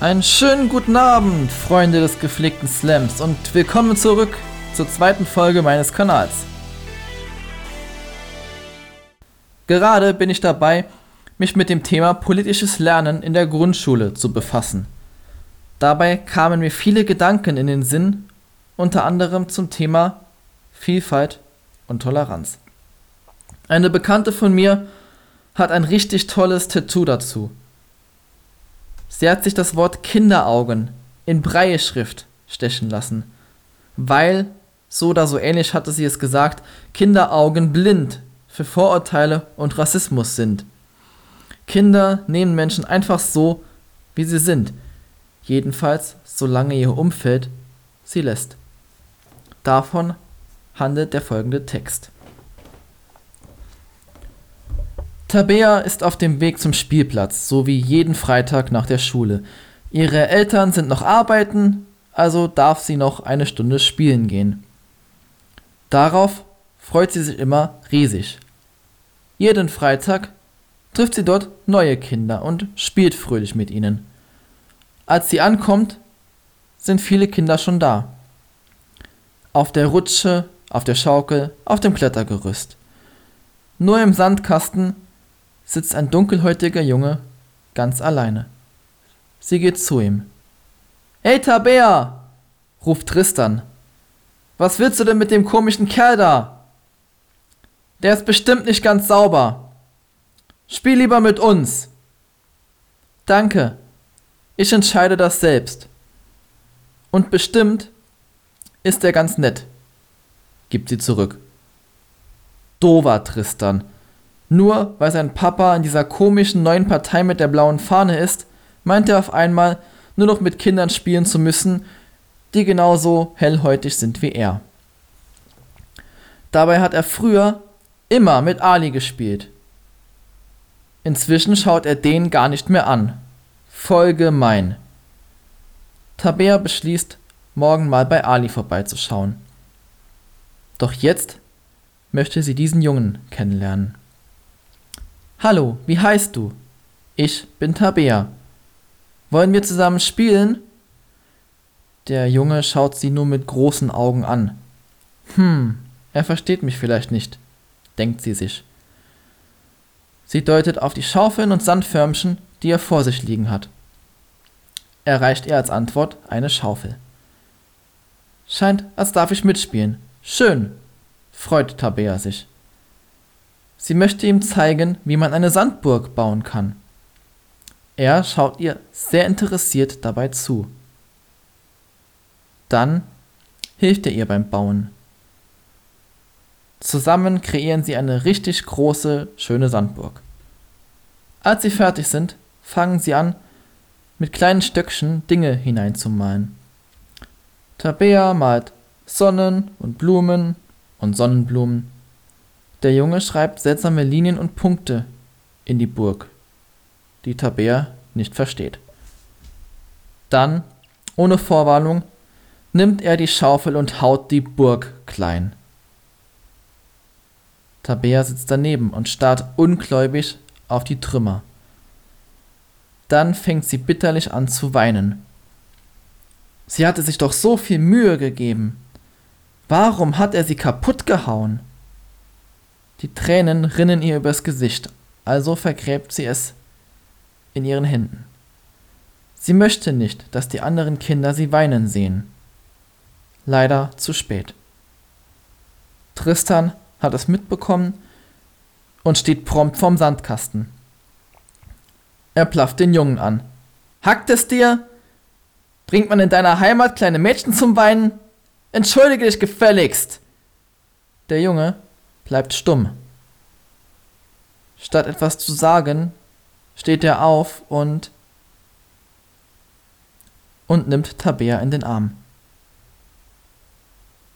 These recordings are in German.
Einen schönen guten Abend, Freunde des gepflegten Slams und willkommen zurück zur zweiten Folge meines Kanals. Gerade bin ich dabei, mich mit dem Thema politisches Lernen in der Grundschule zu befassen. Dabei kamen mir viele Gedanken in den Sinn, unter anderem zum Thema Vielfalt und Toleranz. Eine Bekannte von mir hat ein richtig tolles Tattoo dazu. Sie hat sich das Wort Kinderaugen in Breie-Schrift stechen lassen, weil, so oder so ähnlich hatte sie es gesagt, Kinderaugen blind für Vorurteile und Rassismus sind. Kinder nehmen Menschen einfach so, wie sie sind, jedenfalls solange ihr Umfeld sie lässt. Davon handelt der folgende Text. Tabea ist auf dem Weg zum Spielplatz, so wie jeden Freitag nach der Schule. Ihre Eltern sind noch arbeiten, also darf sie noch eine Stunde spielen gehen. Darauf freut sie sich immer riesig. Jeden Freitag trifft sie dort neue Kinder und spielt fröhlich mit ihnen. Als sie ankommt, sind viele Kinder schon da. Auf der Rutsche, auf der Schaukel, auf dem Klettergerüst. Nur im Sandkasten sitzt ein dunkelhäutiger Junge ganz alleine. Sie geht zu ihm. Hey Tabea! ruft Tristan. Was willst du denn mit dem komischen Kerl da? Der ist bestimmt nicht ganz sauber. Spiel lieber mit uns. Danke. Ich entscheide das selbst. Und bestimmt ist er ganz nett, gibt sie zurück. Dover Tristan. Nur weil sein Papa in dieser komischen neuen Partei mit der blauen Fahne ist, meint er auf einmal, nur noch mit Kindern spielen zu müssen, die genauso hellhäutig sind wie er. Dabei hat er früher immer mit Ali gespielt. Inzwischen schaut er den gar nicht mehr an. Voll gemein. Tabea beschließt, morgen mal bei Ali vorbeizuschauen. Doch jetzt möchte sie diesen Jungen kennenlernen. Hallo, wie heißt du? Ich bin Tabea. Wollen wir zusammen spielen? Der Junge schaut sie nur mit großen Augen an. Hm, er versteht mich vielleicht nicht, denkt sie sich. Sie deutet auf die Schaufeln und Sandförmchen, die er vor sich liegen hat. Er reicht ihr als Antwort eine Schaufel. Scheint, als darf ich mitspielen. Schön, freut Tabea sich. Sie möchte ihm zeigen, wie man eine Sandburg bauen kann. Er schaut ihr sehr interessiert dabei zu. Dann hilft er ihr beim Bauen. Zusammen kreieren sie eine richtig große, schöne Sandburg. Als sie fertig sind, fangen sie an, mit kleinen Stöckchen Dinge hineinzumalen. Tabea malt Sonnen und Blumen und Sonnenblumen. Der Junge schreibt seltsame Linien und Punkte in die Burg, die Tabea nicht versteht. Dann, ohne Vorwarnung, nimmt er die Schaufel und haut die Burg klein. Tabea sitzt daneben und starrt ungläubig auf die Trümmer. Dann fängt sie bitterlich an zu weinen. Sie hatte sich doch so viel Mühe gegeben. Warum hat er sie kaputt gehauen? Die Tränen rinnen ihr übers Gesicht, also vergräbt sie es in ihren Händen. Sie möchte nicht, dass die anderen Kinder sie weinen sehen. Leider zu spät. Tristan hat es mitbekommen und steht prompt vorm Sandkasten. Er plafft den Jungen an. Hackt es dir? Bringt man in deiner Heimat kleine Mädchen zum Weinen? Entschuldige dich gefälligst! Der Junge bleibt stumm. Statt etwas zu sagen, steht er auf und und nimmt Tabea in den Arm.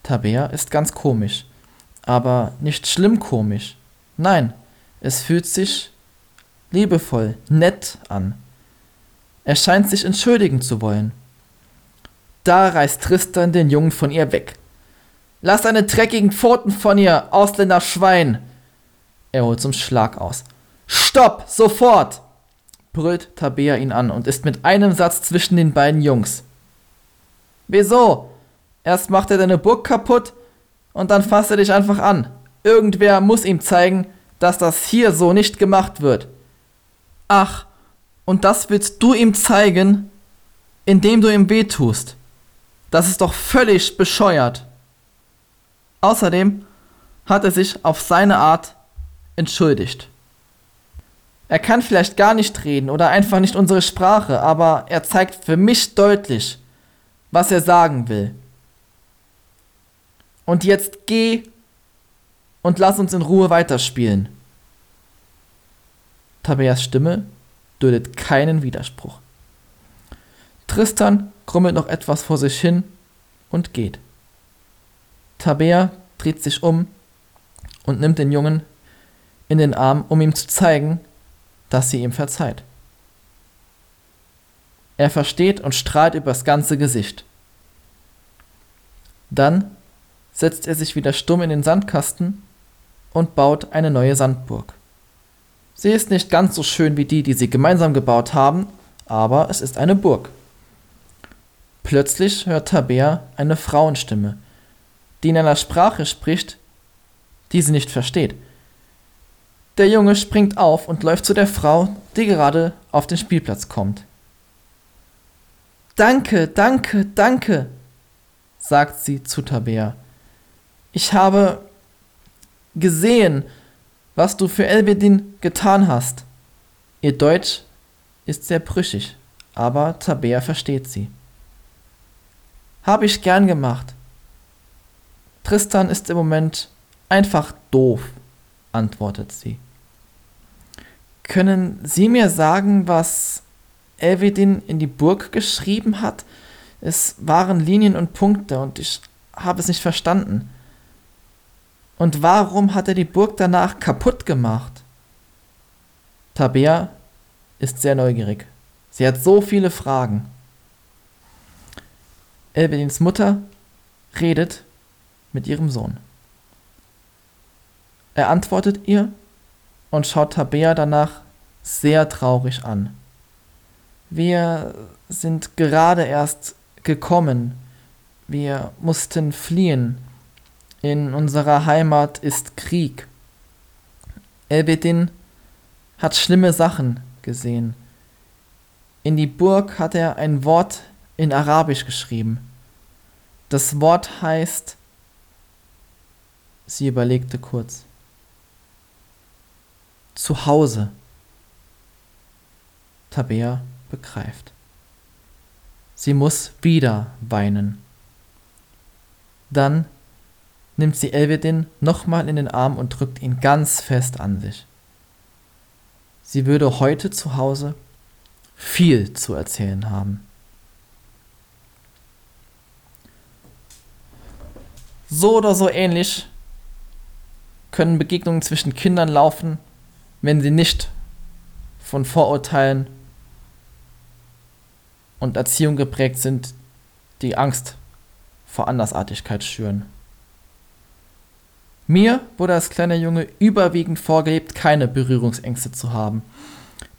Tabea ist ganz komisch, aber nicht schlimm komisch. Nein, es fühlt sich liebevoll, nett an. Er scheint sich entschuldigen zu wollen. Da reißt Tristan den Jungen von ihr weg. Lass deine dreckigen Pfoten von ihr, Ausländerschwein! Er holt zum Schlag aus. Stopp, sofort! brüllt Tabea ihn an und ist mit einem Satz zwischen den beiden Jungs. Wieso? Erst macht er deine Burg kaputt und dann fasst er dich einfach an. Irgendwer muss ihm zeigen, dass das hier so nicht gemacht wird. Ach, und das willst du ihm zeigen, indem du ihm wehtust. Das ist doch völlig bescheuert. Außerdem hat er sich auf seine Art entschuldigt. Er kann vielleicht gar nicht reden oder einfach nicht unsere Sprache, aber er zeigt für mich deutlich, was er sagen will. Und jetzt geh und lass uns in Ruhe weiterspielen. Tabeas Stimme duldet keinen Widerspruch. Tristan grummelt noch etwas vor sich hin und geht. Tabea dreht sich um und nimmt den Jungen in den Arm, um ihm zu zeigen, dass sie ihm verzeiht. Er versteht und strahlt übers ganze Gesicht. Dann setzt er sich wieder stumm in den Sandkasten und baut eine neue Sandburg. Sie ist nicht ganz so schön wie die, die sie gemeinsam gebaut haben, aber es ist eine Burg. Plötzlich hört Tabea eine Frauenstimme, die in einer Sprache spricht, die sie nicht versteht. Der Junge springt auf und läuft zu der Frau, die gerade auf den Spielplatz kommt. Danke, danke, danke, sagt sie zu Tabea. Ich habe gesehen, was du für Elvedin getan hast. Ihr Deutsch ist sehr brüchig, aber Tabea versteht sie. Habe ich gern gemacht. Tristan ist im Moment einfach doof, antwortet sie. Können Sie mir sagen, was Elvedin in die Burg geschrieben hat? Es waren Linien und Punkte und ich habe es nicht verstanden. Und warum hat er die Burg danach kaputt gemacht? Tabea ist sehr neugierig. Sie hat so viele Fragen. Elvedins Mutter redet mit ihrem Sohn. Er antwortet ihr und schaut Tabea danach sehr traurig an. Wir sind gerade erst gekommen. Wir mussten fliehen. In unserer Heimat ist Krieg. Elbedin hat schlimme Sachen gesehen. In die Burg hat er ein Wort in Arabisch geschrieben. Das Wort heißt, sie überlegte kurz, Zuhause. Tabea begreift. Sie muss wieder weinen. Dann nimmt sie Elvedin nochmal in den Arm und drückt ihn ganz fest an sich. Sie würde heute zu Hause viel zu erzählen haben. So oder so ähnlich können Begegnungen zwischen Kindern laufen, wenn sie nicht von Vorurteilen und Erziehung geprägt sind, die Angst vor Andersartigkeit schüren. Mir wurde als kleiner Junge überwiegend vorgelebt, keine Berührungsängste zu haben.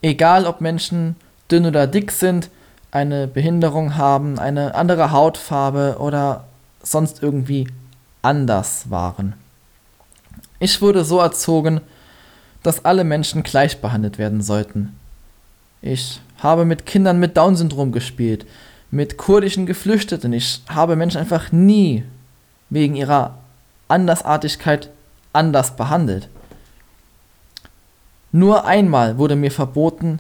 Egal ob Menschen dünn oder dick sind, eine Behinderung haben, eine andere Hautfarbe oder sonst irgendwie anders waren. Ich wurde so erzogen, dass alle Menschen gleich behandelt werden sollten. Ich habe mit Kindern mit Down-Syndrom gespielt, mit kurdischen Geflüchteten. Ich habe Menschen einfach nie wegen ihrer Andersartigkeit anders behandelt. Nur einmal wurde mir verboten,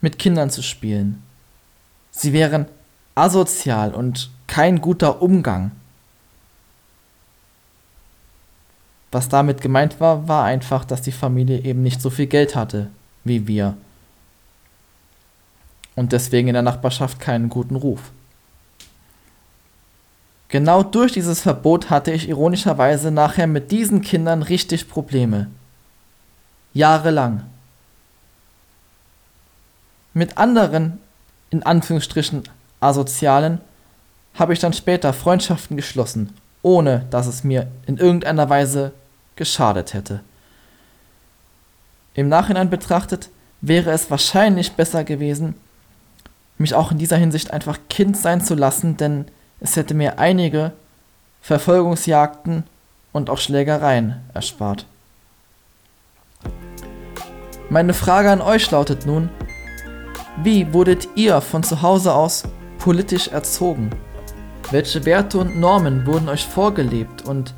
mit Kindern zu spielen. Sie wären asozial und kein guter Umgang. Was damit gemeint war, war einfach, dass die Familie eben nicht so viel Geld hatte wie wir. Und deswegen in der Nachbarschaft keinen guten Ruf. Genau durch dieses Verbot hatte ich ironischerweise nachher mit diesen Kindern richtig Probleme. Jahrelang. Mit anderen, in Anführungsstrichen, Asozialen, habe ich dann später Freundschaften geschlossen, ohne dass es mir in irgendeiner Weise geschadet hätte. Im Nachhinein betrachtet wäre es wahrscheinlich besser gewesen, mich auch in dieser Hinsicht einfach Kind sein zu lassen, denn es hätte mir einige Verfolgungsjagden und auch Schlägereien erspart. Meine Frage an euch lautet nun, wie wurdet ihr von zu Hause aus politisch erzogen? Welche Werte und Normen wurden euch vorgelebt und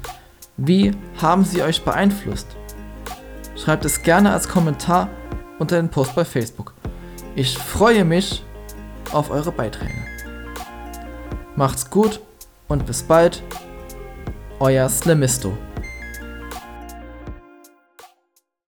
wie haben sie euch beeinflusst? Schreibt es gerne als Kommentar unter den Post bei Facebook. Ich freue mich auf eure Beiträge. Macht's gut und bis bald, euer Slimisto.